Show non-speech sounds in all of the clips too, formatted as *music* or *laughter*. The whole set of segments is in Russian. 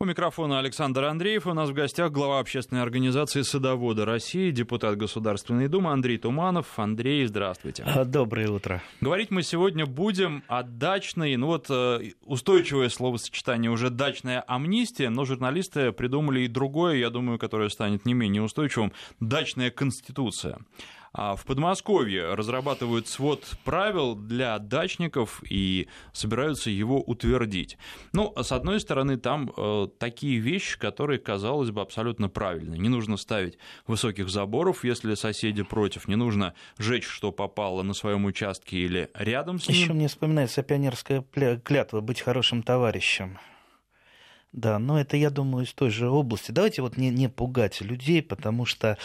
У микрофона Александр Андреев. У нас в гостях глава общественной организации «Садоводы России», депутат Государственной Думы Андрей Туманов. Андрей, здравствуйте. А, доброе утро. Говорить мы сегодня будем о дачной, ну вот э, устойчивое словосочетание уже «дачная амнистия», но журналисты придумали и другое, я думаю, которое станет не менее устойчивым – «дачная конституция». А в Подмосковье разрабатывают свод правил для дачников и собираются его утвердить. Ну, с одной стороны, там э, такие вещи, которые, казалось бы, абсолютно правильны. Не нужно ставить высоких заборов, если соседи против, не нужно жечь, что попало на своем участке или рядом с ним. Еще мне вспоминается пионерская клятва быть хорошим товарищем. Да, но это, я думаю, из той же области. Давайте вот не, не пугать людей, потому что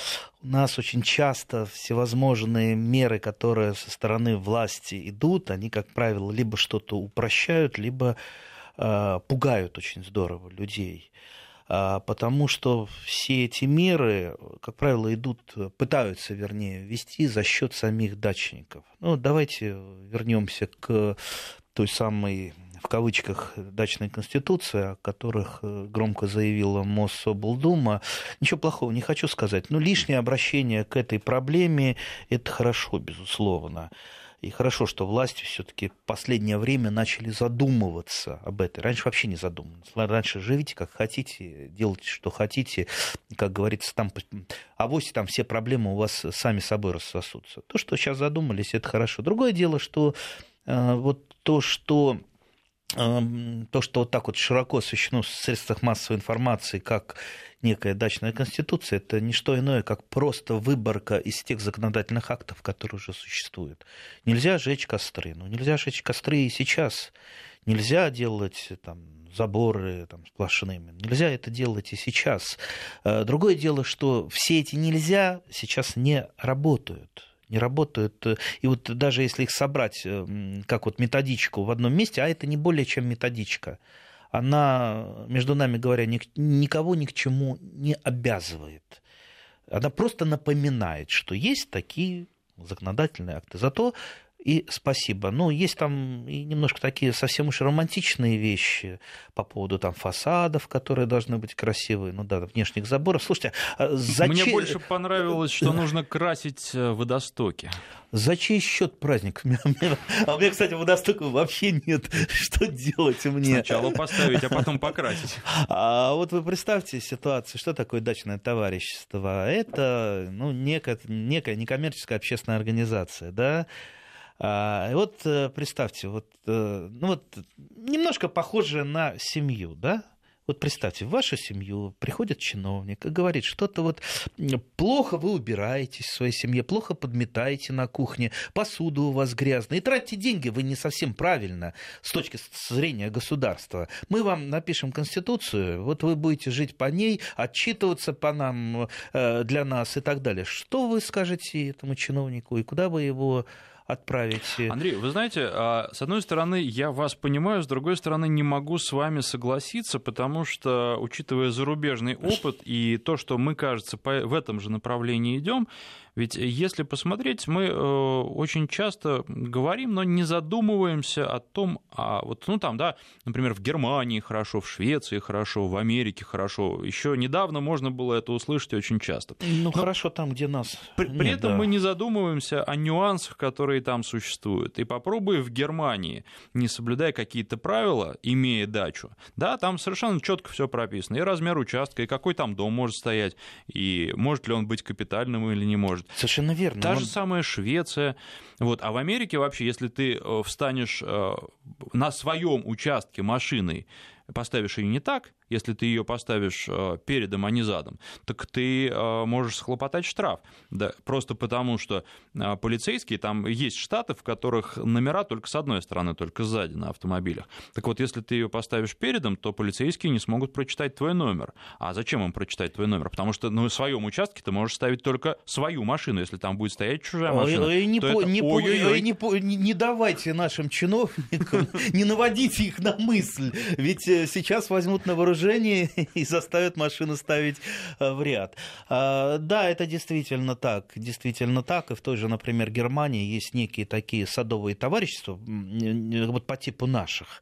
у нас очень часто всевозможные меры, которые со стороны власти идут, они, как правило, либо что-то упрощают, либо э, пугают очень здорово людей. А, потому что все эти меры, как правило, идут, пытаются, вернее, вести за счет самих дачников. Ну, давайте вернемся к той самой в кавычках дачной конституции, о которых э, громко заявила Моссоблдума, ничего плохого не хочу сказать. Но лишнее обращение к этой проблеме – это хорошо, безусловно. И хорошо, что власти все-таки в последнее время начали задумываться об этом. Раньше вообще не задумывались. Раньше живите как хотите, делайте, что хотите. Как говорится, там, авось там все проблемы у вас сами собой рассосутся. То, что сейчас задумались, это хорошо. Другое дело, что э, вот то, что то, что вот так вот широко освещено в средствах массовой информации, как некая дачная конституция, это не что иное, как просто выборка из тех законодательных актов, которые уже существуют. Нельзя жечь костры. Ну, нельзя жечь костры и сейчас. Нельзя делать там, заборы там, сплошными. Нельзя это делать и сейчас. Э, другое дело, что все эти нельзя сейчас не работают не работают. И вот даже если их собрать э, как вот методичку в одном месте, а это не более чем методичка, она, между нами говоря, никого ни к чему не обязывает. Она просто напоминает, что есть такие законодательные акты. Зато и спасибо. Ну, есть там и немножко такие совсем уж романтичные вещи по поводу там фасадов, которые должны быть красивые, ну да, внешних заборов. Слушайте, а зачем... Мне больше понравилось, что *laughs* нужно красить э, водостоки. За чей счет праздник? *laughs* А у меня, кстати, водостоков вообще нет. *laughs* Что делать мне? Сначала поставить, а потом покрасить. А вот вы представьте ситуацию, что такое дачное товарищество? Это ну, некая, некая некоммерческая общественная организация, да, вот э, представьте, вот, э, ну вот немножко похоже на семью, да? Вот представьте, в вашу семью приходит чиновник и говорит, что-то вот плохо вы убираетесь в своей семье, плохо подметаете на кухне, посуду у вас грязная, и тратите деньги вы не совсем правильно с точки зрения государства. Мы вам напишем Конституцию, вот вы будете жить по ней, отчитываться по нам, э, для нас и так далее. Что вы скажете этому чиновнику и куда вы его отправить. Андрей, вы знаете, а, с одной стороны, я вас понимаю, с другой стороны, не могу с вами согласиться, потому что, учитывая зарубежный опыт и то, что мы, кажется, в этом же направлении идем, ведь если посмотреть, мы э, очень часто говорим, но не задумываемся о том, а вот, ну там, да, например, в Германии хорошо, в Швеции хорошо, в Америке хорошо. Еще недавно можно было это услышать очень часто. Ну но хорошо там, где нас. При, Нет, при этом да. мы не задумываемся о нюансах, которые там существуют. И попробуй в Германии, не соблюдая какие-то правила, имея дачу, да, там совершенно четко все прописано. И размер участка, и какой там дом может стоять, и может ли он быть капитальным или не может может. Совершенно верно. Та Он... же самая Швеция. Вот. А в Америке вообще, если ты э, встанешь э, на своем участке машиной, поставишь ее не так, если ты ее поставишь э, передом, а не задом, так ты э, можешь схлопотать штраф. Да, просто потому, что э, полицейские, там есть штаты, в которых номера только с одной стороны, только сзади на автомобилях. Так вот, если ты ее поставишь передом, то полицейские не смогут прочитать твой номер. А зачем им прочитать твой номер? Потому что в своем участке ты можешь ставить только свою машину. Если там будет стоять чужая машина, ой, не, по, это... не, по, не, не давайте нашим чиновникам, *laughs* не наводите их на мысль. Ведь сейчас возьмут на вооружение движении *laughs* и заставят машину ставить э, в ряд. А, да, это действительно так. Действительно так. И в той же, например, Германии есть некие такие садовые товарищества, вот по типу наших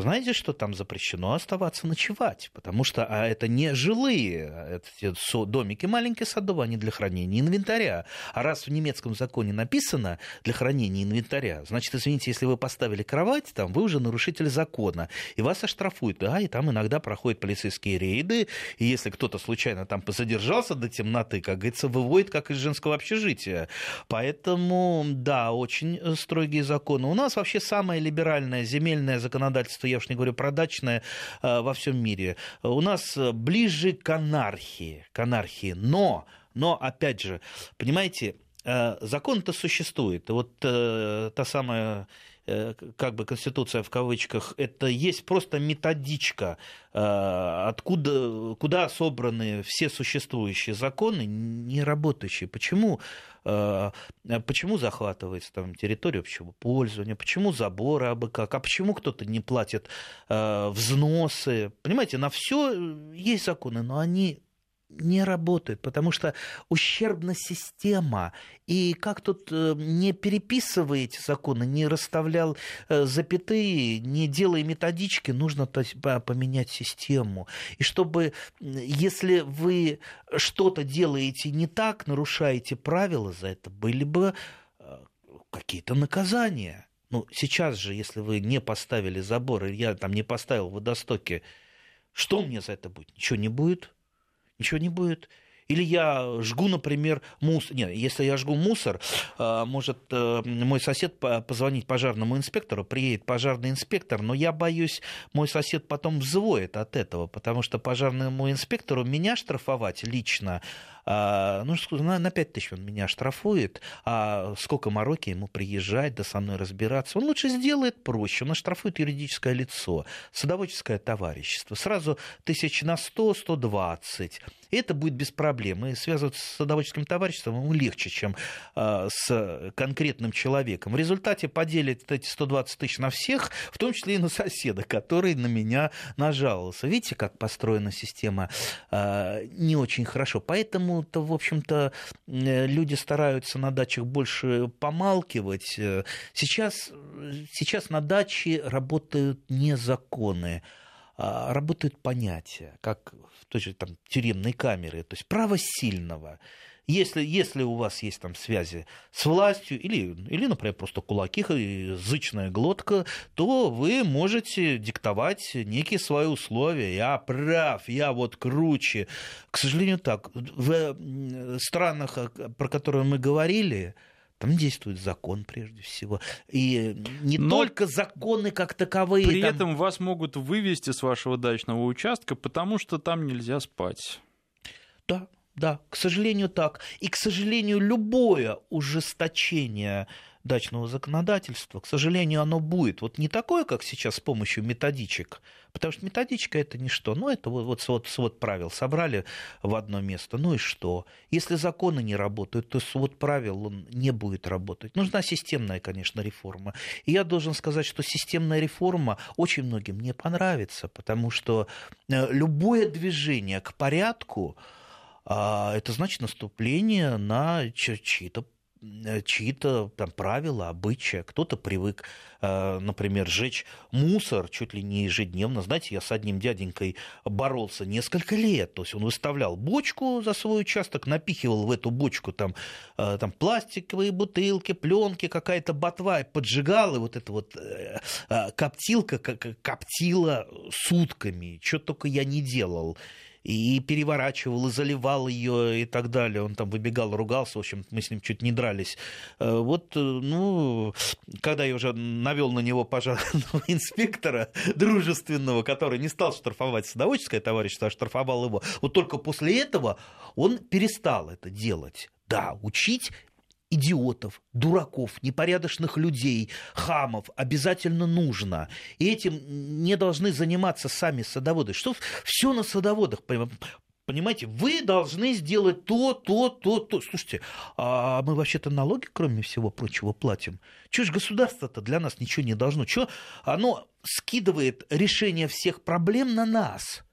знаете, что там запрещено оставаться ночевать, потому что а это не жилые эти домики маленькие садовые, они для хранения инвентаря. А раз в немецком законе написано для хранения инвентаря, значит, извините, если вы поставили кровать, там вы уже нарушитель закона, и вас оштрафуют. Да, и там иногда проходят полицейские рейды, и если кто-то случайно там задержался до темноты, как говорится, выводит как из женского общежития. Поэтому, да, очень строгие законы. У нас вообще самое либеральное земельное законодательство я уж не говорю про дачное, э, во всем мире. У нас ближе к анархии, к анархии. Но, но, опять же, понимаете, э, закон-то существует. Вот э, та самая как бы конституция в кавычках, это есть просто методичка, откуда, куда собраны все существующие законы, не работающие. Почему Э, почему захватывается там территория общего пользования, почему заборы абы как, а почему кто-то не платит э, взносы. Понимаете, на все есть законы, но они не работает, потому что ущербна система. И как тут э, не переписывая эти законы, не расставлял э, запятые, не делая методички, нужно поменять систему. И чтобы, если вы что-то делаете не так, нарушаете правила за это, были бы э, какие-то наказания. Ну, сейчас же, если вы не поставили забор, и я там не поставил водостоки, что мне за это будет? Ничего не будет ничего не будет. Или я жгу, например, мусор. Нет, если я жгу мусор, а, может э, мой сосед позвонить пожарному инспектору, приедет пожарный инспектор, но я боюсь, мой сосед потом взвоет от этого, потому что пожарному инспектору меня штрафовать лично а, ну, на 5 тысяч он меня штрафует, а сколько мороки ему приезжать, да со мной разбираться. Он лучше сделает проще, он оштрафует юридическое лицо, садоводческое товарищество. Сразу тысяч на 100, 120. И это будет без проблем. И связываться с садоводческим товариществом ему легче, чем э, с конкретным человеком. В результате поделит эти 120 тысяч на всех, в том числе и на соседа, который на меня нажаловался. Видите, как построена система э, не очень хорошо. Поэтому-то, в общем-то, люди стараются на дачах больше помалкивать. Сейчас, сейчас на даче работают не законы, а работают понятия, как в той же там, тюремной камере, то есть право сильного. Если, если у вас есть там связи с властью или, или, например, просто кулаки, язычная глотка, то вы можете диктовать некие свои условия. Я прав, я вот круче. К сожалению, так. В странах, про которые мы говорили, там действует закон прежде всего. И не Но только законы как таковые. При там... этом вас могут вывести с вашего дачного участка, потому что там нельзя спать. Да, да, к сожалению, так. И, к сожалению, любое ужесточение дачного законодательства, к сожалению, оно будет. Вот не такое, как сейчас с помощью методичек, потому что методичка это не что. Ну, это вот, вот свод, свод правил собрали в одно место, ну и что? Если законы не работают, то свод правил он не будет работать. Нужна системная, конечно, реформа. И я должен сказать, что системная реформа очень многим не понравится, потому что э, любое движение к порядку, это значит наступление на чьи-то Э, чьи-то там правила, обычаи. Кто-то привык, э, например, сжечь мусор чуть ли не ежедневно. Знаете, я с одним дяденькой боролся несколько лет. То есть он выставлял бочку за свой участок, напихивал в эту бочку там, э, там пластиковые бутылки, пленки, какая-то ботва, и поджигал, и вот эта вот коптилка коптила сутками. Что только я не делал и переворачивал, и заливал ее и так далее. Он там выбегал, ругался, в общем, мы с ним чуть не дрались. Э, вот, э, ну, когда я уже навел на него пожарного *laughs* инспектора дружественного, который не стал штрафовать садоводческое товарищество, а штрафовал его, вот только после этого он перестал это делать. Да, учить идиотов, дураков, непорядочных людей, хамов обязательно нужно. И этим не должны заниматься сами садоводы. Что все на садоводах, Понимаете, вы должны сделать то, то, то, то. Слушайте, а мы вообще-то налоги, кроме всего прочего, платим. Чего ж государство-то для нас ничего не должно? Чего оно скидывает решение всех проблем на нас?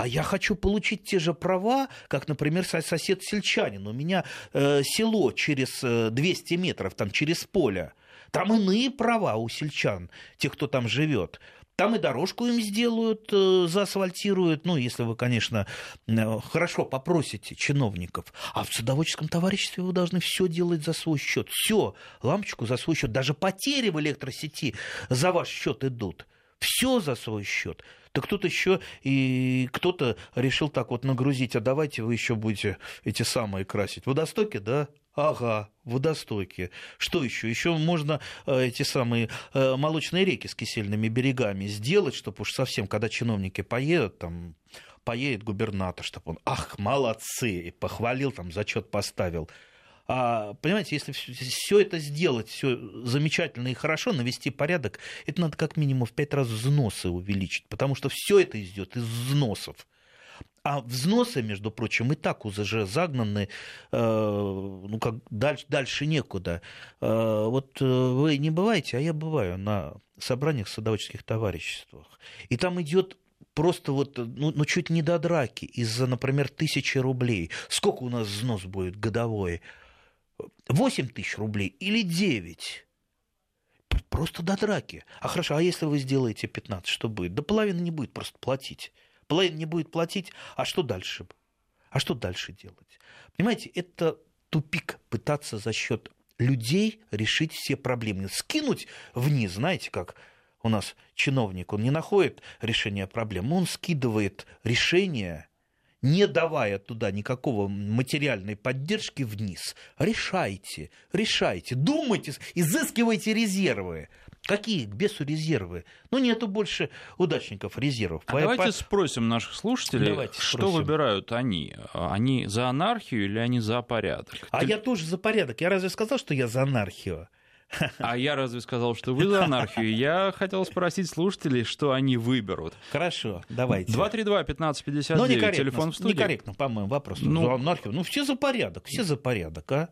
А я хочу получить те же права, как, например, сосед-сельчанин. У меня э, село через 200 э, метров, там через поле. Там иные права у сельчан, тех, кто там живет. Там и дорожку им сделают, э, заасфальтируют, ну, если вы, конечно, э, хорошо попросите чиновников. А в садоводческом товариществе вы должны все делать за свой счет. Все, лампочку за свой счет. Даже потери в электросети за ваш счет идут. Все за свой счет. Так кто-то еще и кто-то решил так вот нагрузить, а давайте вы еще будете эти самые красить. Водостоки, да? Ага, водостоки. Что еще? Еще можно э, эти самые э, молочные реки с кисельными берегами сделать, чтобы уж совсем, когда чиновники поедут, там поедет губернатор, чтобы он, ах, молодцы, и похвалил, там, зачет поставил. А, понимаете, если все это сделать, все замечательно и хорошо, навести порядок, это надо как минимум в пять раз взносы увеличить, потому что все это идет из взносов. А взносы, между прочим, и так уже загнаны, э, ну, как дальше, дальше некуда. Э, вот э, вы не бываете, а я бываю на собраниях садоводческих товариществах. И там идет просто вот, ну, ну чуть не до драки из-за, например, тысячи рублей. Сколько у нас взнос будет годовой? 8 тысяч рублей или 9? Просто до драки. А хорошо, а если вы сделаете 15, что будет? Да половина не будет просто платить половина не будет платить, а что дальше? А что дальше делать? Понимаете, это тупик пытаться за счет людей решить все проблемы. Скинуть вниз, знаете, как у нас чиновник, он не находит решения проблем, он скидывает решение, не давая туда никакого материальной поддержки вниз. Решайте, решайте, думайте, изыскивайте резервы. Какие к бесу резервы? Ну, нету больше удачников резервов. А по... давайте по... спросим наших слушателей, давайте что спросим. выбирают они? Они за анархию или они за порядок? А Ты... я тоже за порядок. Я разве сказал, что я за анархию? А я разве сказал, что вы за анархию? Я хотел спросить слушателей, что они выберут. Хорошо, давайте. 232-1559, ну, телефон в студии. Некорректно, по-моему, вопрос. Ну, за анархию. Ну, все за порядок, все за порядок, а?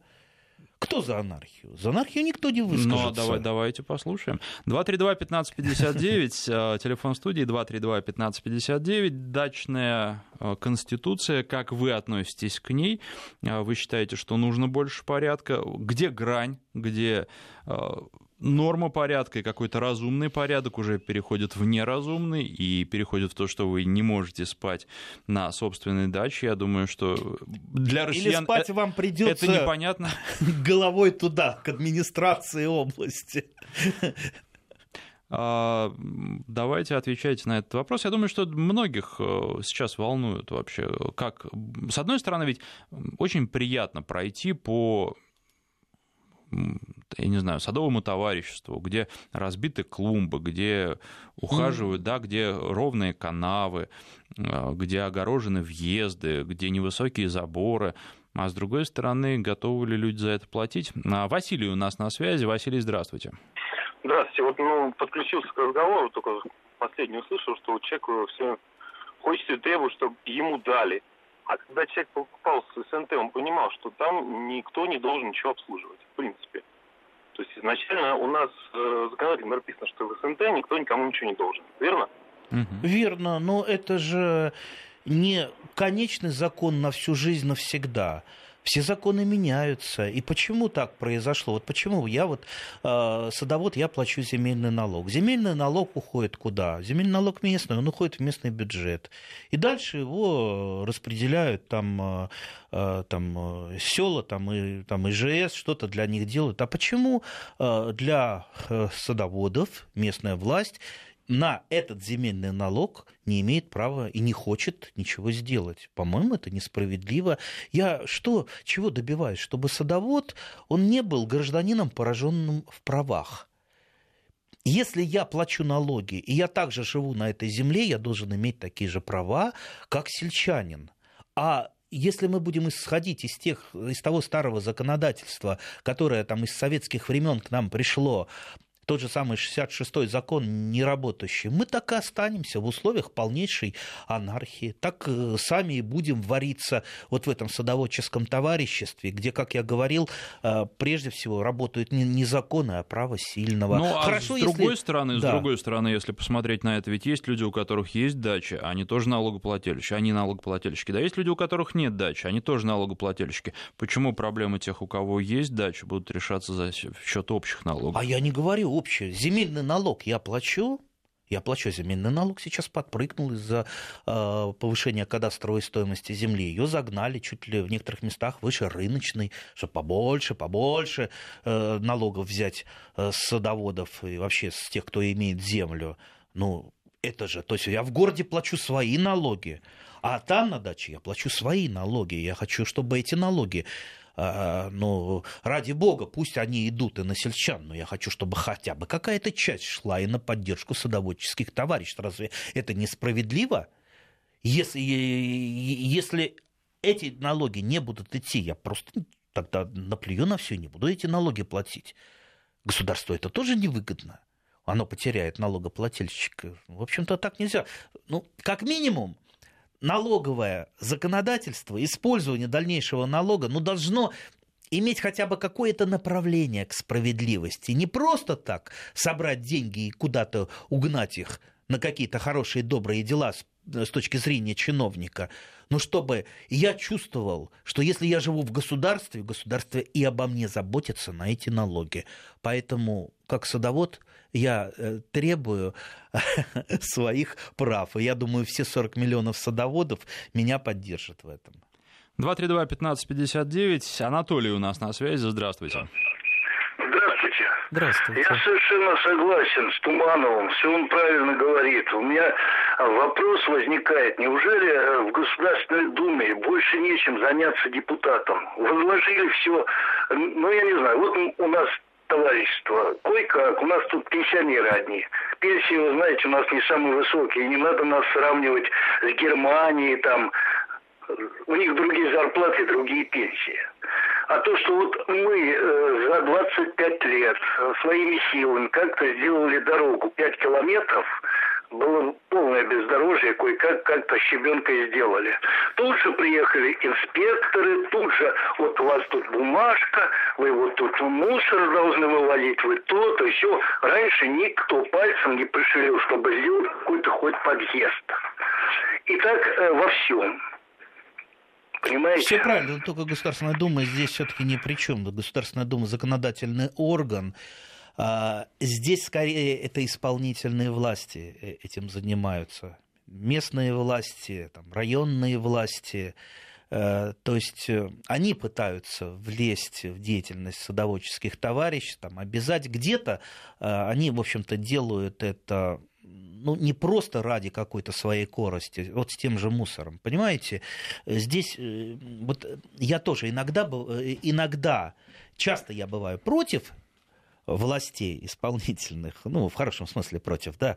Кто за анархию? За анархию никто не выскажется. Ну, давай, давайте послушаем. 232-1559, э, телефон студии 232-1559, дачная э, конституция, как вы относитесь к ней? Э, вы считаете, что нужно больше порядка? Где грань, где норма порядка и какой-то разумный порядок уже переходит в неразумный и переходит в то, что вы не можете спать на собственной даче. Я думаю, что для россиян Или спать вам придется это непонятно. *laughs* головой туда, к администрации области. А, давайте отвечайте на этот вопрос. Я думаю, что многих э, сейчас волнует вообще, как... С одной стороны, ведь очень приятно пройти по я не знаю, садовому товариществу, где разбиты клумбы, где ухаживают, mm. да, где ровные канавы, э, где огорожены въезды, где невысокие заборы. А с другой стороны, готовы ли люди за это платить? А Василий у нас на связи. Василий, здравствуйте. Здравствуйте. Вот ну, подключился к разговору, только последний услышал, что человеку все хочется и требует, чтобы ему дали. А когда человек покупал с СНТ, он понимал, что там никто не должен ничего обслуживать, в принципе. То есть изначально у нас э, законодательно написано, что в СНТ никто никому ничего не должен. Верно? Верно, но это же не конечный закон на всю жизнь навсегда. Все законы меняются. И почему так произошло? Вот почему я вот э, садовод, я плачу земельный налог. Земельный налог уходит куда? Земельный налог местный, он уходит в местный бюджет. И дальше его распределяют там, э, э там э, села, там, и, там ИЖС, что-то для них делают. А почему э, для э, садоводов местная власть на этот земельный налог не имеет права и не хочет ничего сделать. По-моему, это несправедливо. Я что, чего добиваюсь? Чтобы садовод, он не был гражданином, пораженным в правах. Если я плачу налоги, и я также живу на этой земле, я должен иметь такие же права, как сельчанин. А если мы будем исходить из, тех, из того старого законодательства, которое там из советских времен к нам пришло, тот же самый 66-й закон не работающий, мы так и останемся в условиях полнейшей анархии. Так э, сами и будем вариться вот в этом садоводческом товариществе, где, как я говорил, э, прежде всего работают не законы, а право сильного. Ну, а Хорошо, с другой если... стороны, да. с другой стороны, если посмотреть на это, ведь есть люди, у которых есть дача, они тоже налогоплательщики, они налогоплательщики. Да, есть люди, у которых нет дачи, они тоже налогоплательщики. Почему проблемы тех, у кого есть дача, будут решаться за счет общих налогов? А я не говорю общее. Земельный налог я плачу, Я плачу земельный налог, сейчас подпрыгнул из-за э, повышения кадастровой стоимости земли. Ее загнали чуть ли в некоторых местах выше рыночной, чтобы побольше, побольше э, налогов взять э, с садоводов и вообще с тех, кто имеет землю. Ну, это же, то есть я в городе плачу свои налоги, а там на даче я плачу свои налоги. Я хочу, чтобы эти налоги ну, ради бога, пусть они идут и на сельчан, но я хочу, чтобы хотя бы какая-то часть шла и на поддержку садоводческих товарищей. Разве это несправедливо? Если, если эти налоги не будут идти, я просто тогда наплюю на все, не буду эти налоги платить. Государству это тоже невыгодно. Оно потеряет налогоплательщика. В общем-то, так нельзя. Ну, как минимум, налоговое законодательство, использование дальнейшего налога, ну, должно иметь хотя бы какое-то направление к справедливости. Не просто так собрать деньги и куда-то угнать их на какие-то хорошие, добрые дела с, с точки зрения чиновника, но чтобы я чувствовал, что если я живу в государстве, государство и обо мне заботится на эти налоги. Поэтому, как садовод, я э, требую *laughs* своих прав. И я думаю, все 40 миллионов садоводов меня поддержат в этом. 232-1559. Анатолий у нас на связи. Здравствуйте. Здравствуйте. Здравствуйте. Я совершенно согласен с Тумановым. Все он правильно говорит. У меня вопрос возникает. Неужели э, в Государственной Думе больше нечем заняться депутатом? Возложили все. Ну, я не знаю. Вот у нас товарищество. Кое-как, у нас тут пенсионеры одни. Пенсии, вы знаете, у нас не самые высокие. Не надо нас сравнивать с Германией, там, у них другие зарплаты, другие пенсии. А то, что вот мы э, за 25 лет своими силами как-то сделали дорогу 5 километров, было полное бездорожье, кое-как как-то щебенкой сделали. Тут же приехали инспекторы, тут же вот у вас тут бумажка, вы вот тут мусор должны вывалить, вы то, то все. Раньше никто пальцем не пришелил, чтобы сделать какой-то хоть подъезд. И так э, во всем. Понимаете? Все правильно, но только Государственная Дума здесь все-таки ни при чем. Государственная Дума законодательный орган, здесь скорее это исполнительные власти э, этим занимаются. Местные власти, там, районные власти, э, то есть э, они пытаются влезть в деятельность садоводческих товарищей, там, обязать где-то, они, в общем-то, делают это ну, не просто ради какой-то своей корости, вот с тем же мусором. Понимаете, здесь вот я тоже иногда, иногда часто я бываю против властей исполнительных, ну, в хорошем смысле против, да,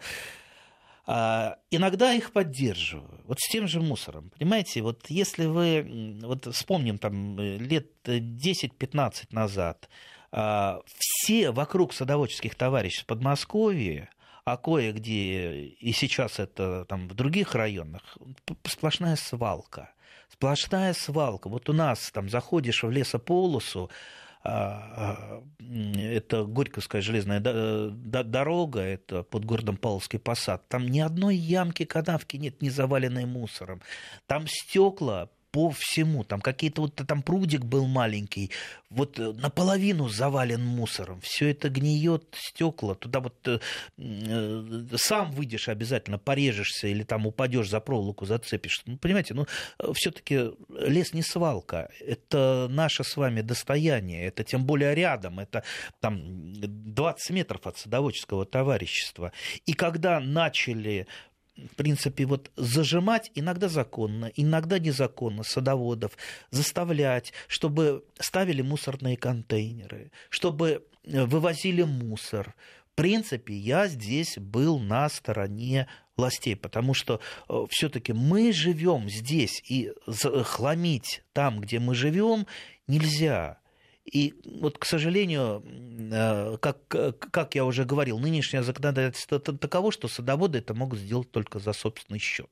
а, иногда их поддерживаю. Вот с тем же мусором. Понимаете, вот если вы, вот вспомним там лет 10-15 назад, а, все вокруг садоводческих товарищей в Подмосковье, а кое-где, и сейчас это там в других районах, сплошная свалка. Сплошная свалка. Вот у нас там заходишь в лесополосу, это Горьковская железная дорога, это под городом Павловский посад. Там ни одной ямки, канавки нет, не заваленной мусором. Там стекла по всему. Там какие-то вот там прудик был маленький, вот э, наполовину завален мусором. Все это гниет, стекла. Туда вот э, э, сам выйдешь обязательно, порежешься или там упадешь за проволоку, зацепишься. Ну, понимаете, ну, э, все-таки лес не свалка. Это наше с вами достояние. Это тем более рядом. Это там 20 метров от садоводческого товарищества. И когда начали в принципе, вот зажимать иногда законно, иногда незаконно садоводов, заставлять, чтобы ставили мусорные контейнеры, чтобы э, вывозили мусор. В принципе, я здесь был на стороне властей, потому что э, все-таки мы живем здесь, и хламить там, где мы живем, нельзя. И вот, к сожалению, э, как, как я уже говорил, нынешнее законодательство таково, что садоводы это могут сделать только за собственный счет.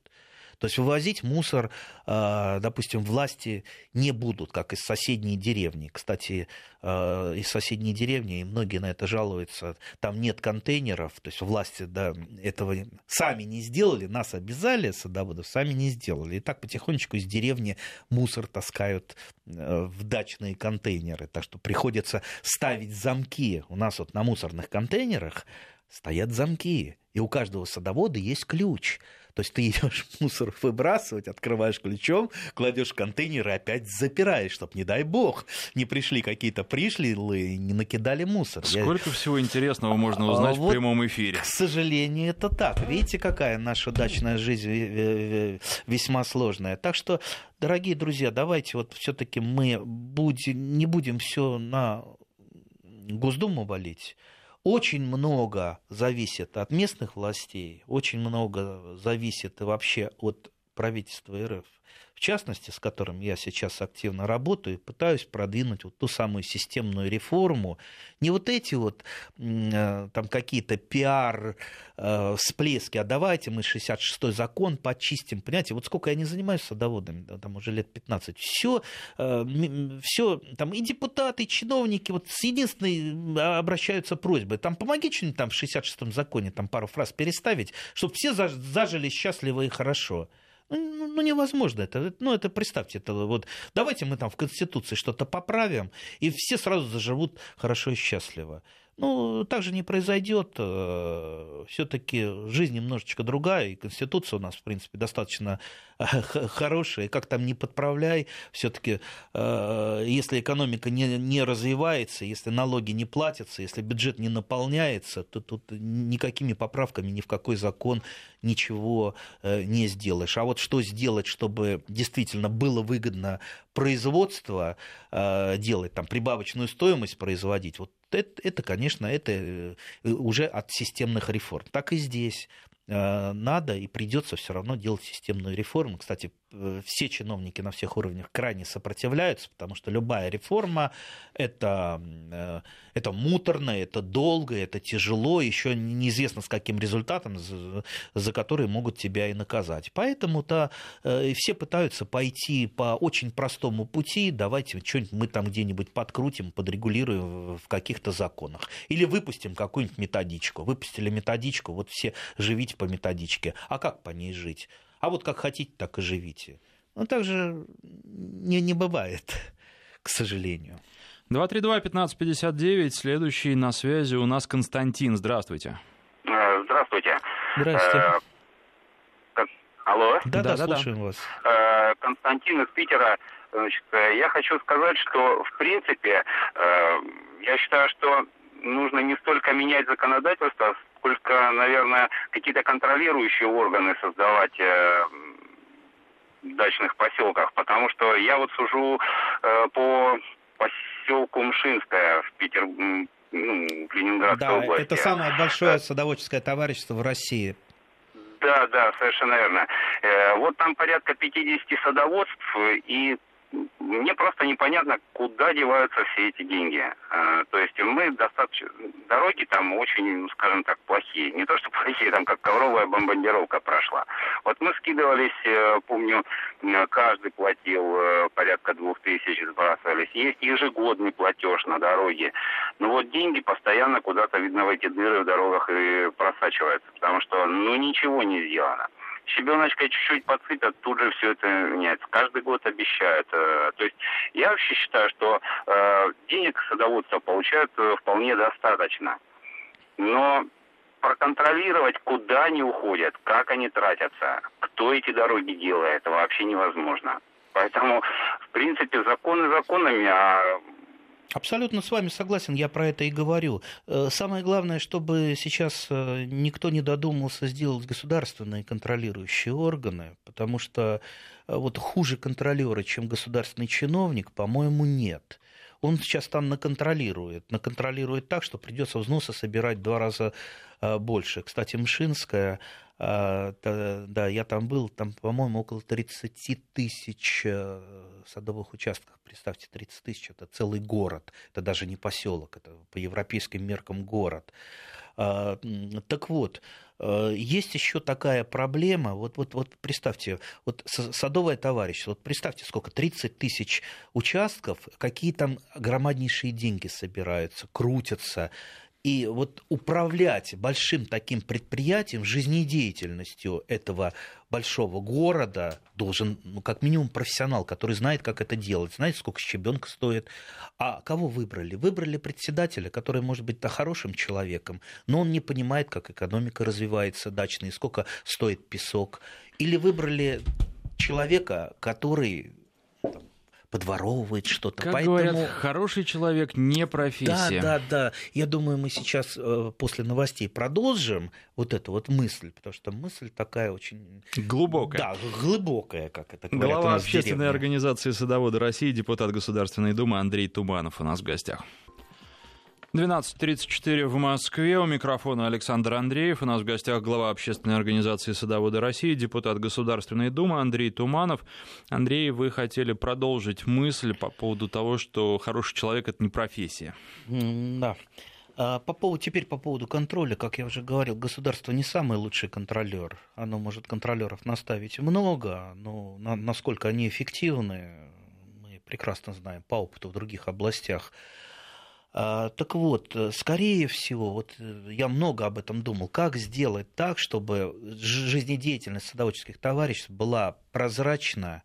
То есть вывозить мусор, а, допустим, власти не будут, как из соседней деревни. Кстати, а, из соседней деревни, и многие на это жалуются, там нет контейнеров, то есть власти да, этого сами не сделали, нас обязали, садоводов, сами не сделали. И так потихонечку из деревни мусор таскают э, в дачные контейнеры. Так что приходится ставить замки у нас вот на мусорных контейнерах, стоят замки. И у каждого садовода есть ключ. То есть ты идешь мусор выбрасывать, открываешь ключом, кладешь контейнер и опять запираешь, чтобы, не дай бог, не пришли какие-то пришлые, не накидали мусор. Сколько Я... всего интересного можно а узнать а, в прямом эфире? К сожалению, это так. Видите, какая наша дачная жизнь весьма сложная. Так что, дорогие друзья, давайте вот все-таки мы будем, не будем все на Госдуму валить очень много зависит от местных властей, очень много зависит вообще от правительства РФ в частности, с которым я сейчас активно работаю, пытаюсь продвинуть вот ту самую системную реформу. Не вот эти вот э, там какие-то пиар э, всплески, а давайте мы 66-й закон почистим. Понимаете, вот сколько я не занимаюсь садоводами, там уже лет 15, все, все там и депутаты, и чиновники вот с единственной обращаются просьбой, там помоги что-нибудь там в 66-м законе, там пару фраз переставить, чтобы все зажили счастливо и хорошо. Ну, ну, невозможно это. Ну, это представьте, это вот давайте мы там в Конституции что-то поправим, и все сразу заживут хорошо и счастливо. Ну, так же не произойдет. Э, Все-таки жизнь немножечко другая, и Конституция у нас, в принципе, достаточно э, хорошая. И как там не подправляй, все-таки, э, если экономика не, не развивается, если налоги не платятся, если бюджет не наполняется, то тут никакими поправками ни в какой закон ничего не сделаешь. А вот что сделать, чтобы действительно было выгодно производство делать, там, прибавочную стоимость производить, вот это, это, конечно, это э, уже от системных реформ. Так и здесь. Э, надо и придется все равно делать системную реформу. Кстати, все чиновники на всех уровнях крайне сопротивляются, потому что любая реформа это, э, это муторно, это долго, это тяжело, еще неизвестно с каким результатом, за, за который могут тебя и наказать. Поэтому-то все пытаются пойти по очень простому пути, давайте что-нибудь мы там где-нибудь подкрутим, подрегулируем в каких-то законах. Или выпустим какую-нибудь методичку. Выпустили методичку, вот все живите по методичке. А как по ней жить? А вот как хотите, так и живите. Ну, так же не, не бывает, к сожалению. 232-1559, следующий на связи у нас Константин. Здравствуйте. Э, здравствуйте. Здравствуйте. Э, алло? Да-да, слушаем да. вас. Э, Константин из Питера. Значит, я хочу сказать, что, в принципе, я считаю, что нужно не столько менять законодательство, сколько, наверное, какие-то контролирующие органы создавать э, в дачных поселках, потому что я вот сужу э, по поселку Мшинская в Питер, ну, в Ленинградской да, области. это самое большое садоводческое товарищество в России. Да, да, совершенно верно. Э, вот там порядка 50 садоводств, и мне просто непонятно, куда деваются все эти деньги. А, то есть мы достаточно... Дороги там очень, ну, скажем так, плохие. Не то, что *laughs* плохие, там как ковровая бомбардировка прошла. Вот мы скидывались, э, помню, каждый платил э, порядка двух тысяч, сбрасывались. Есть ежегодный платеж на дороге. Но вот деньги постоянно куда-то, видно, в эти дыры в дорогах и просачиваются. Потому что, ну, ничего не сделано щебеночкой чуть-чуть подсыпят, тут же все это меняется. Каждый год обещают. Э, то есть я вообще считаю, что э, денег садоводства получают э, вполне достаточно. Но проконтролировать, куда они уходят, как они тратятся, кто эти дороги делает, вообще невозможно. Поэтому, в принципе, законы законами, а Абсолютно с вами согласен, я про это и говорю. Э, самое главное, чтобы сейчас э, никто не додумался сделать государственные контролирующие органы, потому что э, вот хуже контролера, чем государственный чиновник, по-моему, нет он сейчас там наконтролирует. Наконтролирует так, что придется взносы собирать в два раза больше. Кстати, Мшинская а, да, я там был, там, по-моему, около 30 тысяч э, садовых участков. Представьте, 30 тысяч – это целый город, это даже не поселок, это по европейским меркам город. А, так вот, есть еще такая проблема, вот, вот, вот представьте, вот садовое товарищество, вот представьте, сколько, 30 тысяч участков, какие там громаднейшие деньги собираются, крутятся, И вот управлять большим таким предприятием, жизнедеятельностью этого большого города должен, ну, как минимум, профессионал, который знает, как это делать, знает, сколько щебенка стоит. А кого выбрали? Выбрали председателя, который может быть хорошим человеком, но он не понимает, как экономика развивается дачная, сколько стоит песок. Или выбрали человека, который подворовывает что-то. Как Поэтому... говорят, хороший человек не профессия. Да, да, да. Я думаю, мы сейчас э, после новостей продолжим вот эту вот мысль, потому что мысль такая очень... Глубокая. Да, глубокая, как это говорят Глава общественной организации «Садоводы России», депутат Государственной Думы Андрей Туманов у нас в гостях. 12.34 в Москве. У микрофона Александр Андреев. У нас в гостях глава общественной организации «Садоводы России», депутат Государственной Думы Андрей Туманов. Андрей, вы хотели продолжить мысль по поводу того, что хороший человек – это не профессия. Да. А, по поводу, теперь по поводу контроля, как я уже говорил, государство не самый лучший контролер. Оно может контролеров наставить много, но насколько они эффективны, мы прекрасно знаем по опыту в других областях. А, так вот, э, скорее всего, вот э, я много об этом думал, как сделать так, чтобы жизнедеятельность садоводческих товариществ была прозрачна,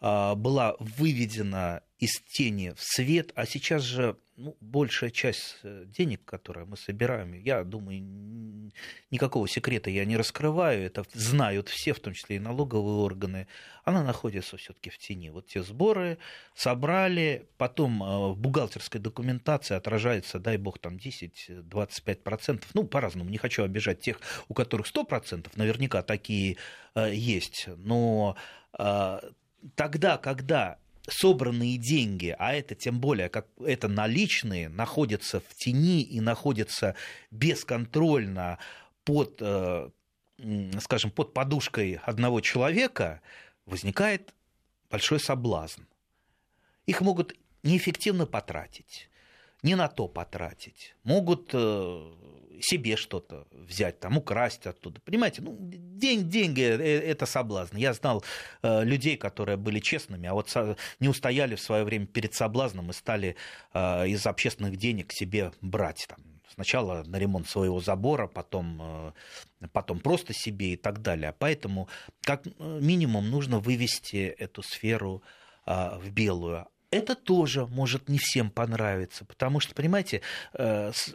а, была выведена из тени в свет, а сейчас же ну, большая часть э, денег, которые мы собираем, я думаю, никакого секрета я не раскрываю, это знают все, в том числе и налоговые органы, она находится все-таки в тени. Вот те сборы собрали, потом э, в бухгалтерской документации отражается, дай бог, там 10-25%, ну, по-разному, не хочу обижать тех, у которых 100%, наверняка такие э, есть, но тогда, когда собранные деньги, а это тем более, как это наличные, находятся в тени и находятся бесконтрольно под, э, скажем, под подушкой одного человека, возникает большой соблазн. Их могут неэффективно потратить, не на то потратить, могут э, себе что-то взять, там, украсть оттуда. Понимаете, ну, день, деньги э, – это соблазн. Я знал э, людей, которые были честными, а вот не устояли в свое время перед соблазном и стали э, из общественных денег себе брать. Там, сначала на ремонт своего забора, потом, э, потом просто себе и так далее. Поэтому, как минимум, нужно вывести эту сферу э, в белую это тоже может не всем понравиться, потому что, понимаете, э, с,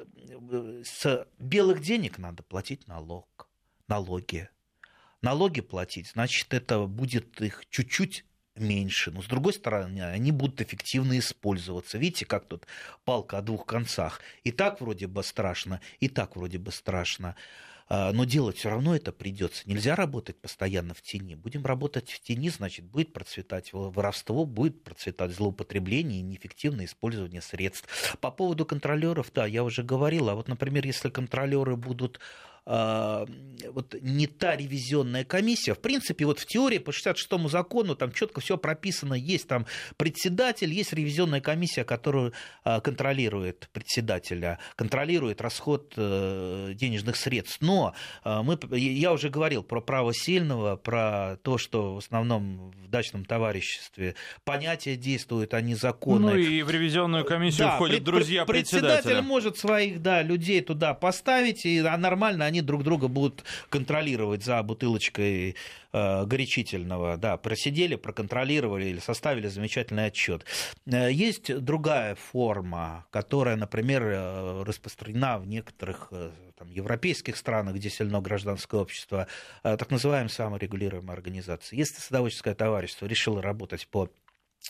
с белых денег надо платить налог, налоги. Налоги платить, значит, это будет их чуть-чуть меньше. Но, с другой стороны, они будут эффективно использоваться. Видите, как тут палка о двух концах. И так вроде бы страшно, и так вроде бы страшно. А, но делать все равно это придется. Нельзя работать постоянно в тени. Будем работать в тени, значит, будет процветать воровство, будет процветать злоупотребление и неэффективное использование средств. По поводу контролеров, да, я уже говорил, а вот, например, если контролеры будут вот не та ревизионная комиссия. В принципе, вот в теории по 66-му закону там четко все прописано. Есть там председатель, есть ревизионная комиссия, которая а, контролирует председателя, контролирует расход э, денежных средств. Но а, мы, я уже говорил про право сильного, про то, что в основном в дачном товариществе понятия действуют, а не законы. Ну и в ревизионную комиссию да, входят друзья председателя. Председатель может своих да, людей туда поставить, и нормально они друг друга будут контролировать за бутылочкой э, горячительного. Да, просидели, проконтролировали или составили замечательный отчет. Э, есть другая форма, которая, например, э, распространена в некоторых э, там, европейских странах, где сильно гражданское общество, так называемая саморегулируемая организация. Если садоводческое товарищество решило работать по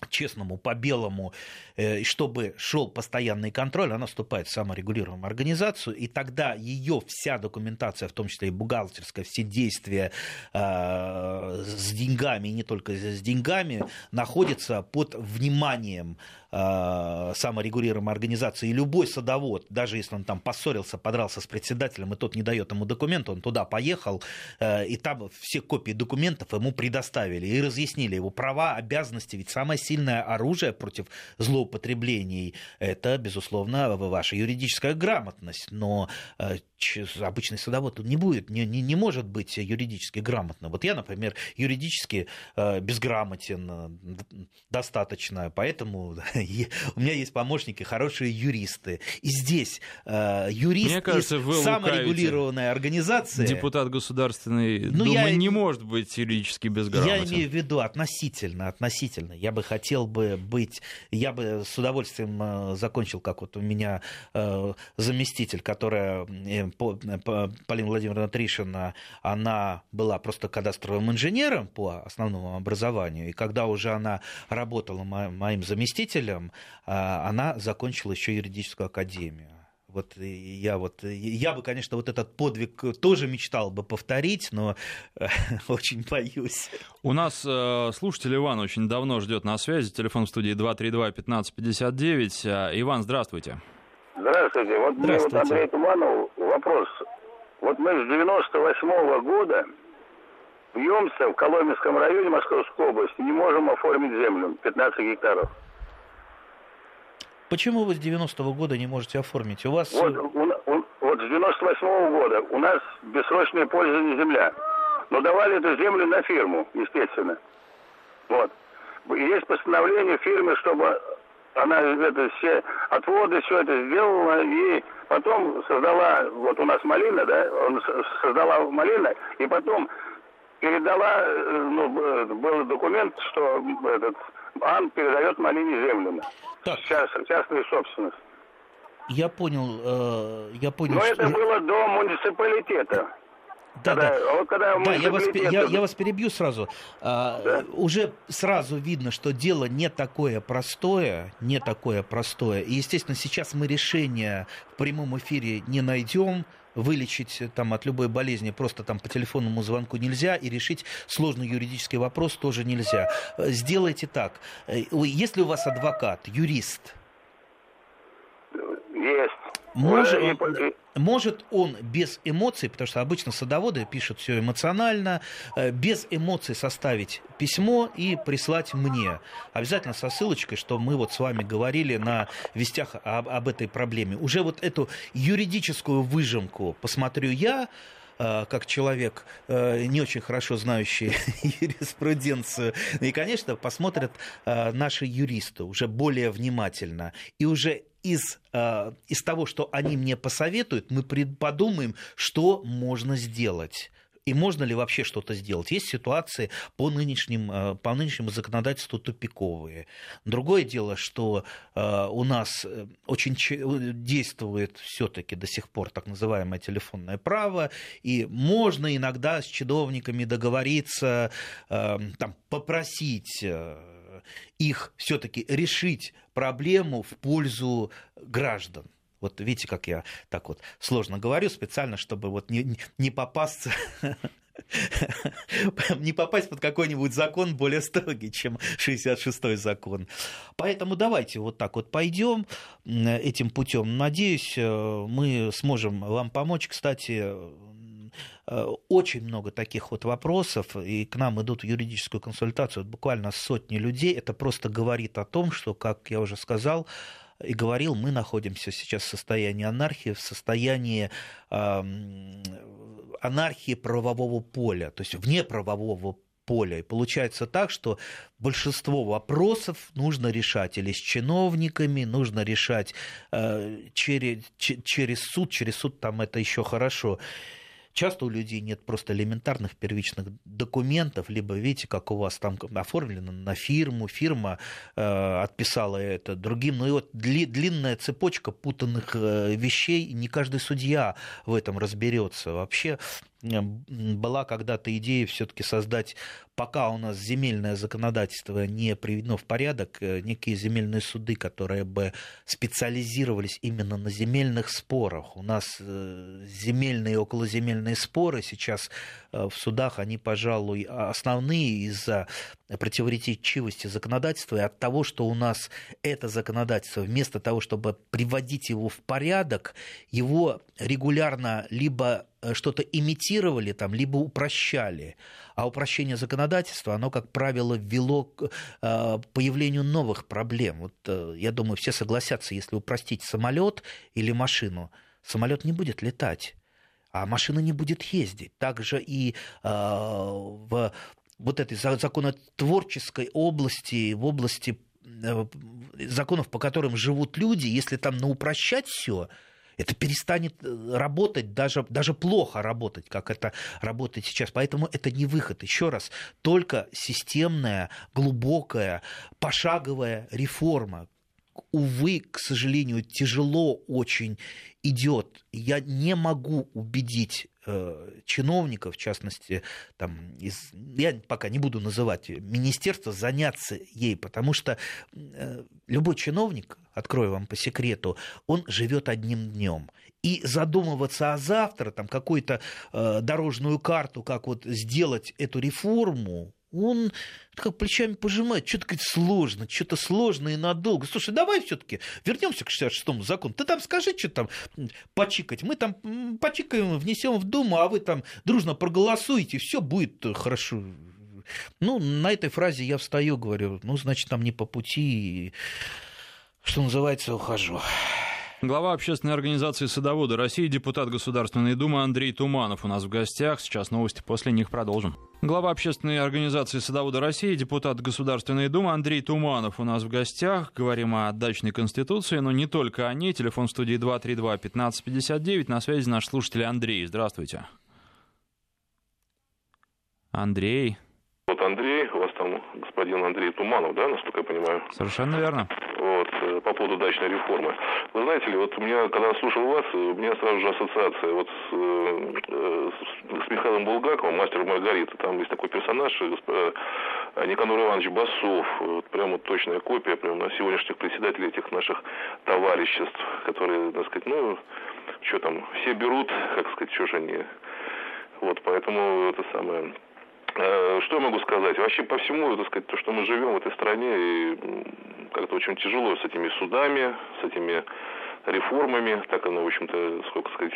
честному, по белому, э, чтобы шел постоянный контроль, она вступает в саморегулируемую организацию, и тогда ее вся документация, в том числе и бухгалтерская, все действия э, с деньгами, и не только с деньгами, находятся под вниманием э, саморегулируемой организации. И любой садовод, даже если он там поссорился, подрался с председателем, и тот не дает ему документ, он туда поехал, и там все копии документов ему предоставили и разъяснили его права, обязанности, ведь самое сильное оружие против злоупотреблений – это, безусловно, ваша юридическая грамотность. Но э, обычный садовод не будет, не, не, не может быть юридически грамотным. Вот я, например, юридически э, безграмотен э, достаточно, поэтому *laughs* у меня есть помощники, хорошие юристы. И здесь юрист Мне кажется, из саморегулированной организации... Депутат государственной ну, Думы я, не может быть юридически безграмотен. Я имею в виду относительно, относительно. Я бы хотел бы быть... Я бы с удовольствием э, закончил, как вот у меня э, заместитель, которая э, Полина Владимировна Тришина, она была просто кадастровым инженером по основному образованию, и когда уже она работала моим заместителем, она закончила еще юридическую академию. Вот я вот я бы, конечно, вот этот подвиг тоже мечтал бы повторить, но *laughs* очень боюсь. У нас э, слушатель Иван очень давно ждет на связи. Телефон в студии 232-1559. Э, Иван, здравствуйте. Здравствуйте. Вот мне вот Андрей Туманов вопрос. Вот мы с 98 -го года бьемся в Коломенском районе Московской области, не можем оформить землю, 15 гектаров. Почему вы с 90-го года не можете оформить? У вас... Вот, у, у, вот с 98-го года у нас бессрочное пользование земля. Но давали эту землю на фирму, естественно. Вот. есть постановление фирмы, чтобы она это все отводы, все это сделала, и потом создала, вот у нас малина, да, он создала малина, и потом передала, э, ну, был документ, что этот Ан передает малине землю. Так. Сейчас, частную собственность. Я понял, э, я понял. Но что... это было до муниципалитета. Да, когда, да. Вот когда да я, вас, я, я вас перебью сразу. А, да? Уже сразу видно, что дело не такое простое, не такое простое. И, естественно, сейчас мы решения в прямом эфире не найдем вылечить там, от любой болезни просто там, по телефонному звонку нельзя, и решить сложный юридический вопрос тоже нельзя. Сделайте так. Э, если у вас адвокат, юрист, Может, может он без эмоций, потому что обычно садоводы пишут все эмоционально, э, без эмоций составить письмо и прислать мне. Обязательно со ссылочкой, что мы вот с вами говорили на вестях об, об этой проблеме. Уже вот эту юридическую выжимку посмотрю я, э, как человек, э, не очень хорошо знающий *laughs* юриспруденцию. И, конечно, посмотрят наши юристы уже более внимательно. И уже из, э, из того, что они мне посоветуют, мы подумаем, что можно сделать. И можно ли вообще что-то сделать? Есть ситуации по, нынешним, э, по нынешнему законодательству тупиковые. Другое дело, что э, у нас очень действует все-таки до сих пор так называемое телефонное право, и можно иногда с чиновниками договориться, там, попросить их все-таки решить проблему в пользу граждан. Вот видите, как я так вот сложно говорю специально, чтобы вот не, не попасться *laughs* не попасть под какой-нибудь закон более строгий, чем 66-й закон. Поэтому давайте вот так вот пойдем этим путем. Надеюсь, э, мы сможем вам помочь. Кстати, очень много таких вот вопросов, и к нам идут в юридическую консультацию буквально сотни людей. Это просто говорит о том, что, как я уже сказал, и говорил, мы находимся сейчас в состоянии анархии, в состоянии э, анархии правового поля, то есть вне правового поля. И получается так, что большинство вопросов нужно решать или с чиновниками, нужно решать э, через, через суд, через суд там это еще хорошо. Часто у людей нет просто элементарных первичных документов, либо видите, как у вас там оформлено на фирму, фирма э, отписала это другим. Ну и вот дли, длинная цепочка путанных э, вещей, не каждый судья в этом разберется. Вообще была когда-то идея все-таки создать, пока у нас земельное законодательство не приведено в порядок, э, некие земельные суды, которые бы специализировались именно на земельных спорах. У нас э, земельные и околоземельные споры сейчас э, в судах, они, пожалуй, основные из-за противоречивости законодательства и от того, что у нас это законодательство, вместо того, чтобы приводить его в порядок, его регулярно либо э, что-то имитировали, там, либо упрощали. А упрощение законодательства, оно, как правило, ввело к э, появлению новых проблем. Вот, э, я думаю, все согласятся, если упростить самолет или машину, самолет не будет летать а машина не будет ездить. Также и э, в вот этой законотворческой области, в области э, законов, по которым живут люди, если там наупрощать все, это перестанет э, работать, даже, даже плохо работать, как это работает сейчас. Поэтому это не выход. Еще раз, только системная, глубокая, пошаговая реформа, увы, к сожалению, тяжело очень идет. Я не могу убедить э, чиновников, в частности, там, из, я пока не буду называть министерство, заняться ей, потому что э, любой чиновник, открою вам по секрету, он живет одним днем. И задумываться о завтра, там, какую-то э, дорожную карту, как вот сделать эту реформу, он как плечами пожимает, что-то говорит, сложно, что-то сложно и надолго. Слушай, давай все-таки вернемся к 66-му закону. Ты там скажи, что там почикать. Мы там почикаем, внесем в Думу, а вы там дружно проголосуете, все будет хорошо. Ну, на этой фразе я встаю, говорю, ну, значит, там не по пути, что называется, ухожу. Глава общественной организации «Садоводы России», депутат Государственной Думы Андрей Туманов у нас в гостях. Сейчас новости, после них продолжим. Глава общественной организации «Садоводы России», депутат Государственной Думы Андрей Туманов у нас в гостях. Говорим о дачной конституции, но не только о ней. Телефон в студии 232-1559. На связи наш слушатель Андрей. Здравствуйте. Андрей. Вот Андрей, у вас там господин Андрей Туманов, да, насколько я понимаю? Совершенно верно. Вот, э, по поводу дачной реформы. Вы знаете ли, вот у меня, когда слушал вас, у меня сразу же ассоциация вот с, э, с, с Михаилом Булгаковым, мастером Маргарита. Там есть такой персонаж, э, Никанор Иванович Басов. Вот, прямо вот точная копия прямо на сегодняшних председателей этих наших товариществ, которые, так сказать, ну, что там, все берут, как сказать, что же они. Вот, поэтому это самое Э, что я могу сказать? Вообще по всему, так сказать, то, что мы живем в этой стране, и как-то очень тяжело с этими судами, с этими реформами, так оно, в общем-то, сколько сказать,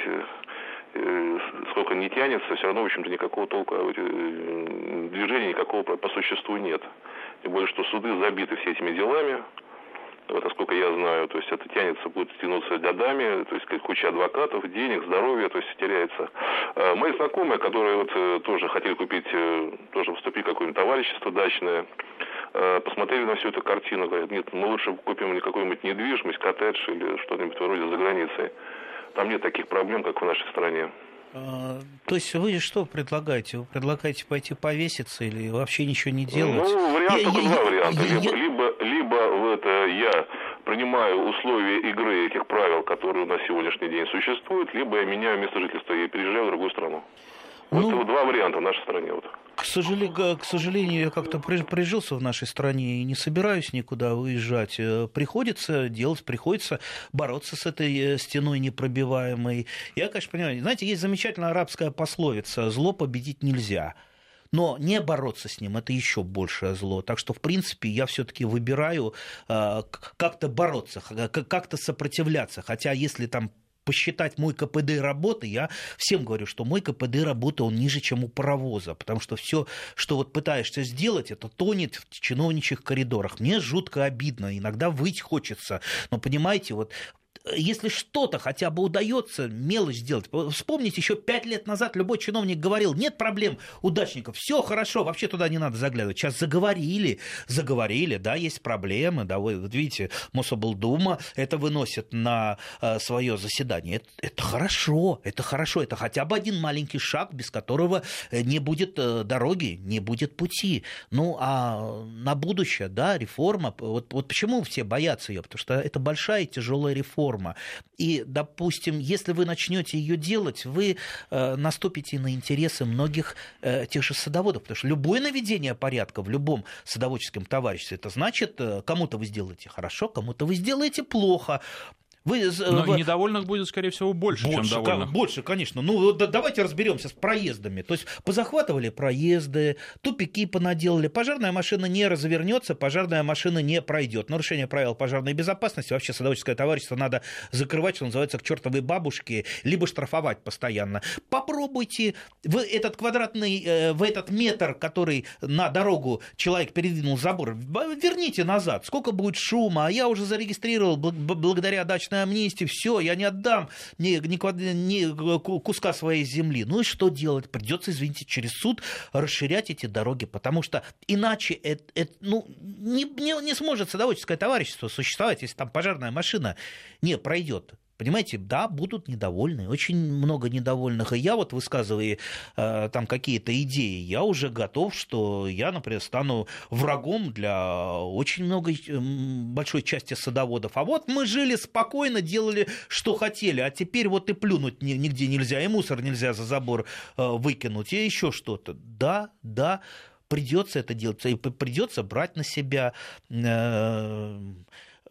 э, сколько не тянется, все равно, в общем-то, никакого толка, э, движения никакого по существу нет. Тем более, что суды забиты все этими делами, насколько я знаю, то есть это тянется, будет тянуться годами, то есть куча адвокатов, денег, здоровья, то есть теряется. А, мои знакомые, которые вот э, тоже хотели купить, э, тоже вступить в какое-нибудь товарищество дачное, э, посмотрели на всю эту картину, говорят, нет, мы лучше купим какую-нибудь недвижимость, коттедж или что-нибудь вроде за границей. Там нет таких проблем, как в нашей стране. А, то есть вы что предлагаете? Вы предлагаете пойти повеситься или вообще ничего не делать? Ну, вариант я, только я, два варианта. Я, либо, я... это я принимаю условия игры этих правил, которые на сегодняшний день существуют, либо я меняю место жительства и переезжаю в другую страну. Вот ну, два варианта в нашей стране. Вот. К, сожалению, к сожалению, я как-то прижился в нашей стране и не собираюсь никуда выезжать. Э, приходится делать, приходится бороться с этой э, стеной непробиваемой. Я, конечно, понимаю, знаете, есть замечательная арабская пословица «зло победить нельзя». Но не бороться с ним это еще большее зло. Так что, в принципе, я все-таки выбираю э, как-то бороться, как-то сопротивляться. Хотя, если там посчитать мой КПД работы, я всем говорю, что мой КПД работы, он ниже, чем у паровоза, потому что все, что вот пытаешься сделать, это тонет в чиновничьих коридорах. Мне жутко обидно, иногда выть хочется, но понимаете, вот если что-то хотя бы удается мелочь сделать. Вспомните, еще пять лет назад любой чиновник говорил, нет проблем удачников, все хорошо, вообще туда не надо заглядывать. Сейчас заговорили, заговорили, да, есть проблемы, да, вы вот видите, Мособлдума это выносит на э, свое заседание. Это, это хорошо, это хорошо, это хотя бы один маленький шаг, без которого э, не будет э, дороги, не будет пути. Ну, а на будущее, да, реформа, вот, вот почему все боятся ее, потому что это большая и тяжелая реформа реформа. И, допустим, если вы начнете ее делать, вы э, наступите на интересы многих э, тех же садоводов, потому что любое наведение порядка в любом садоводческом товариществе, это значит, э, кому-то вы сделаете хорошо, кому-то вы сделаете плохо. Вы, Но в... недовольных будет, скорее всего, больше, больше чем довольных. Больше, конечно. Ну, да, давайте разберемся с проездами. То есть позахватывали проезды, тупики понаделали. Пожарная машина не развернется, пожарная машина не пройдет. Нарушение правил пожарной безопасности. Вообще садоводческое товарищество надо закрывать, что называется, к чертовой бабушке, либо штрафовать постоянно. Попробуйте в этот квадратный, э, в этот метр, который на дорогу человек передвинул забор, верните назад. Сколько будет шума? А я уже зарегистрировал благодаря дачной амнистии. Все, я не отдам ни, ни, ни куска своей земли. Ну и что делать? Придется, извините, через суд расширять эти дороги, потому что иначе это, это, ну, не, не, не сможет садоводческое товарищество существовать, если там пожарная машина не пройдет. Понимаете, да, будут недовольны, очень много недовольных. И я вот высказывая э, там какие-то идеи, я уже готов, что я, например, стану врагом для очень много, большой части садоводов. А вот мы жили спокойно, делали, что хотели, а теперь вот и плюнуть нигде нельзя, и мусор нельзя за забор э, выкинуть, и еще что-то. Да, да, придется это делать, и придется брать на себя э,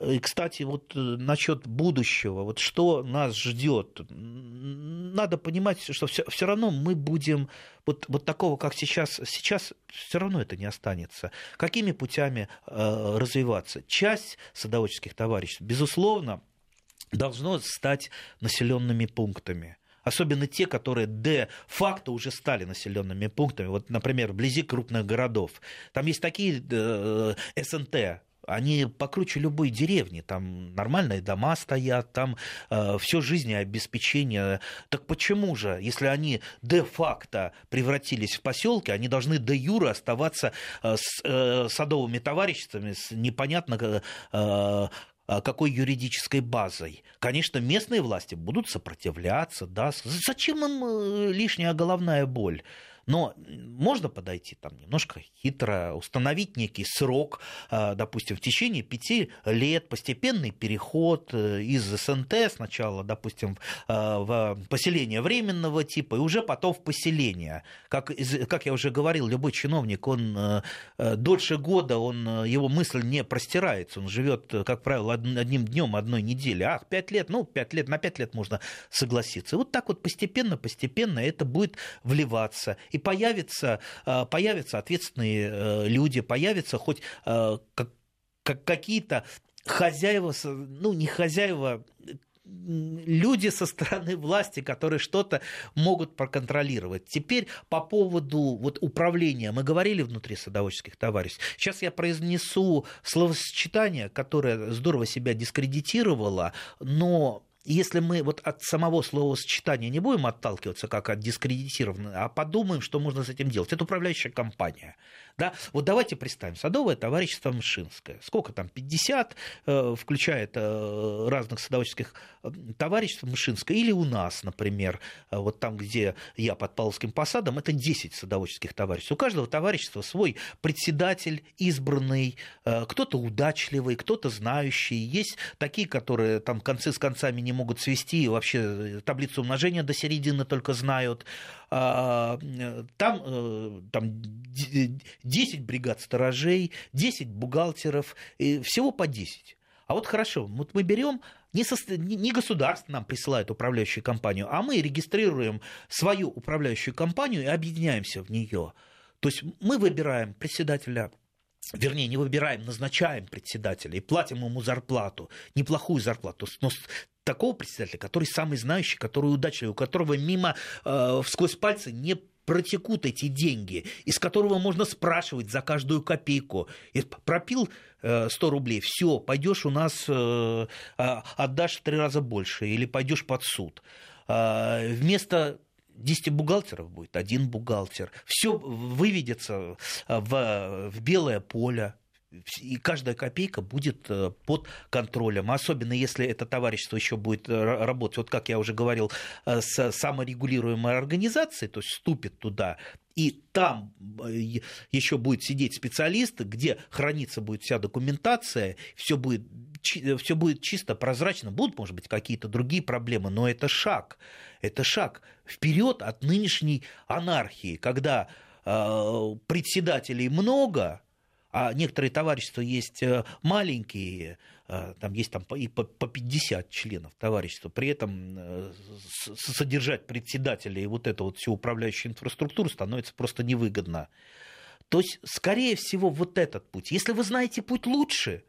и, кстати, вот э, насчет будущего, вот что нас ждет, надо понимать, что все, все равно мы будем вот, вот такого, как сейчас, сейчас все равно это не останется. Какими путями э, развиваться? Часть садоводческих товариществ, безусловно, должно стать населенными пунктами особенно те, которые де-факто уже стали населенными пунктами. Вот, например, вблизи крупных городов. Там есть такие э, СНТ, они покруче любой деревни, там нормальные дома стоят, там э, все жизнеобеспечение. Так почему же, если они де-факто превратились в поселки, они должны де-юре оставаться э, с э, садовыми товариществами, с непонятно э, э какой юридической базой. Конечно, местные власти будут сопротивляться, да. Зачем им э, лишняя головная боль? Но можно подойти там немножко хитро, установить некий срок, а, допустим, в течение пяти лет, постепенный переход э, из СНТ сначала, допустим, а, в поселение временного типа, и уже потом в поселение. Как, как я уже говорил, любой чиновник, он э, э, дольше года, он, его мысль не простирается, он живет, как правило, одним днем, одной недели. Ах, пять лет, ну, пять лет, на пять лет можно согласиться. И вот так вот постепенно, постепенно это будет вливаться и появятся, э, появятся ответственные э, люди, появятся хоть э, какие-то хозяева, ну не хозяева, люди со стороны власти, которые что-то могут проконтролировать. Теперь по поводу вот, управления. Мы говорили внутри садоводческих товариществ. Сейчас я произнесу словосочетание, которое здорово себя дискредитировало, но если мы вот от самого словосочетания не будем отталкиваться как от дискредитированного, а подумаем, что можно с этим делать. Это управляющая компания. Да? Вот давайте представим, садовое товарищество Мшинское. Сколько там, 50, э, включает э, разных садоводческих э, товариществ Мшинское, или у нас, например, вот там, где я под Павловским посадом, это 10 садоводческих товариществ. У каждого товарищества свой председатель избранный, кто-то удачливый, кто-то знающий. Есть такие, которые там концы с концами не могут свести, вообще таблицу умножения до середины только знают. А, там, там 10 бригад сторожей, 10 бухгалтеров, всего по 10. А вот хорошо, вот мы берем не, со, не государство нам присылает управляющую компанию, а мы регистрируем свою управляющую компанию и объединяемся в нее. То есть мы выбираем председателя вернее, не выбираем, назначаем председателя и платим ему зарплату, неплохую зарплату, но такого председателя, который самый знающий, который удачливый, у которого мимо э, сквозь пальцы не протекут эти деньги, из которого можно спрашивать за каждую копейку. И пропил 100 э, рублей, все, пойдешь у нас, э, а, отдашь в три раза больше или пойдешь под суд. А, вместо 10 бухгалтеров будет один бухгалтер. Все выведется в, в белое поле и каждая копейка будет э, под контролем, особенно если это товарищество еще будет э, работать, вот как я уже говорил, э, с саморегулируемой организацией, то есть вступит туда, и там еще будет сидеть специалист, где храниться будет вся документация, все будет, все будет чисто, прозрачно. Будут, может быть, какие-то другие проблемы, но это шаг. Это шаг вперед от нынешней анархии, когда председателей много, А некоторые товарищества есть маленькие, там есть там и по 50 членов товарищества, при этом содержать председателя и вот эту вот всю управляющую инфраструктуру становится просто невыгодно. То есть, скорее всего, вот этот путь. Если вы знаете путь лучше,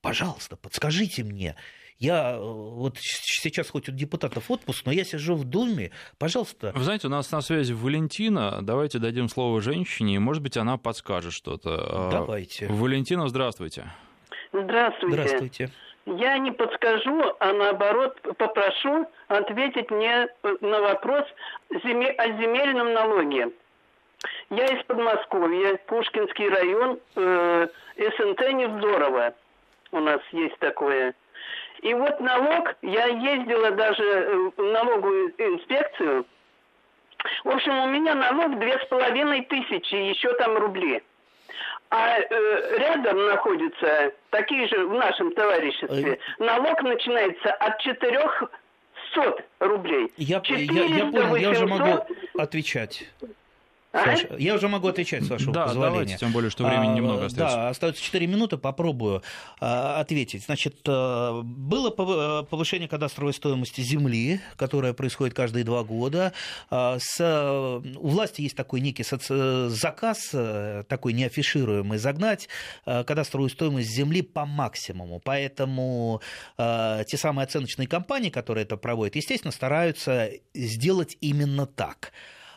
пожалуйста, подскажите мне. Я э, вот сейчас хоть у депутатов отпуск, но я сижу в Думе, пожалуйста. Вы знаете, у нас на связи Валентина. Давайте дадим слово женщине, и, может быть, она подскажет что-то. А, Давайте. Валентина, здравствуйте. Здравствуйте. Здравствуйте. Я не подскажу, а наоборот попрошу ответить мне на вопрос о земельном налоге. Я из Подмосковья, Пушкинский район, э, СНТ Невзорова. У нас есть такое. И вот налог, я ездила даже э, в налоговую инспекцию. В общем, у меня налог две с половиной тысячи, еще там рубли. А э, рядом находятся такие же в нашем товариществе. Налог начинается от четырех сот рублей. Я, я, я понял, я уже могу отвечать. Саша, я уже могу отвечать, с вашего да, позволения. Давайте, тем более, что времени а, немного остается. Да, остается 4 минуты, попробую а, ответить. Значит, а, было повышение кадастровой стоимости земли, которое происходит каждые два года. А, с, у власти есть такой некий соци... заказ, э, такой неафишируемый, загнать а, кадастровую стоимость земли по максимуму. Поэтому а, те самые оценочные компании, которые это проводят, естественно, стараются сделать именно так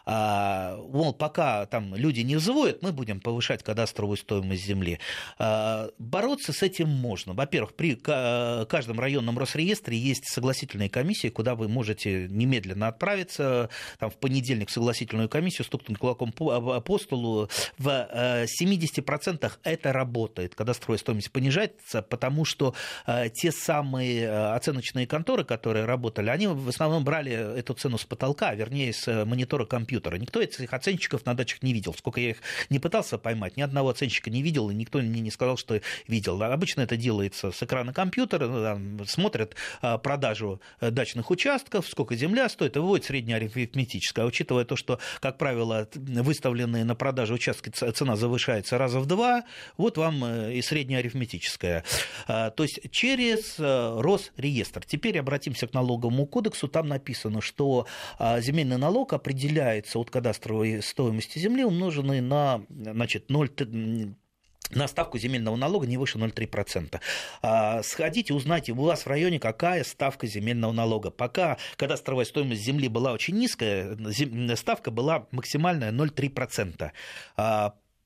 а, мол, пока там люди не взводят, мы будем повышать кадастровую стоимость земли. А, бороться с этим можно. Во-первых, при каждом районном Росреестре есть согласительные комиссии, куда вы можете немедленно отправиться, там, в понедельник в согласительную комиссию, стукнуть кулаком по, столу. В 70% э, это работает, кадастровая стоимость понижается, потому что э, те самые э, оценочные конторы, которые работали, они в основном брали эту цену с потолка, а вернее, с монитора компьютера компьютера. Никто этих оценщиков на дачах не видел. Сколько я их не пытался поймать, ни одного оценщика не видел, и никто мне не сказал, что видел. Обычно это делается с экрана компьютера, ну, смотрят а, продажу дачных участков, сколько земля стоит, и выводят среднеарифметическое. А учитывая то, что, как правило, выставленные на продажу участки цена завышается раза в два, вот вам э, и среднеарифметическая. А, то есть через э, Росреестр. Теперь обратимся к налоговому кодексу. Там написано, что а, земельный налог определяет получается от кадастровой стоимости земли, умноженной на значит, 0, на ставку земельного налога не выше 0,3%. А, сходите, узнайте, у вас в районе какая ставка земельного налога. Пока кадастровая стоимость земли была очень низкая, ставка была максимальная 0,3%.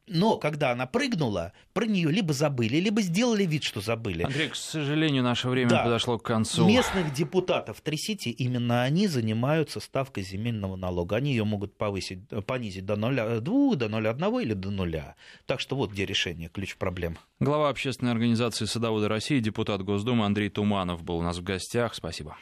Но когда она прыгнула, про нее либо забыли, либо сделали вид, что забыли. Андрей, к сожалению, наше время да. подошло к концу. Местных депутатов трясите, именно они занимаются ставкой земельного налога. Они ее могут повысить, понизить до 0,2, до 0,1 или до 0. Так что вот где решение, ключ проблем. Глава общественной организации «Садоводы России», депутат Госдумы Андрей Туманов был у нас в гостях. Спасибо.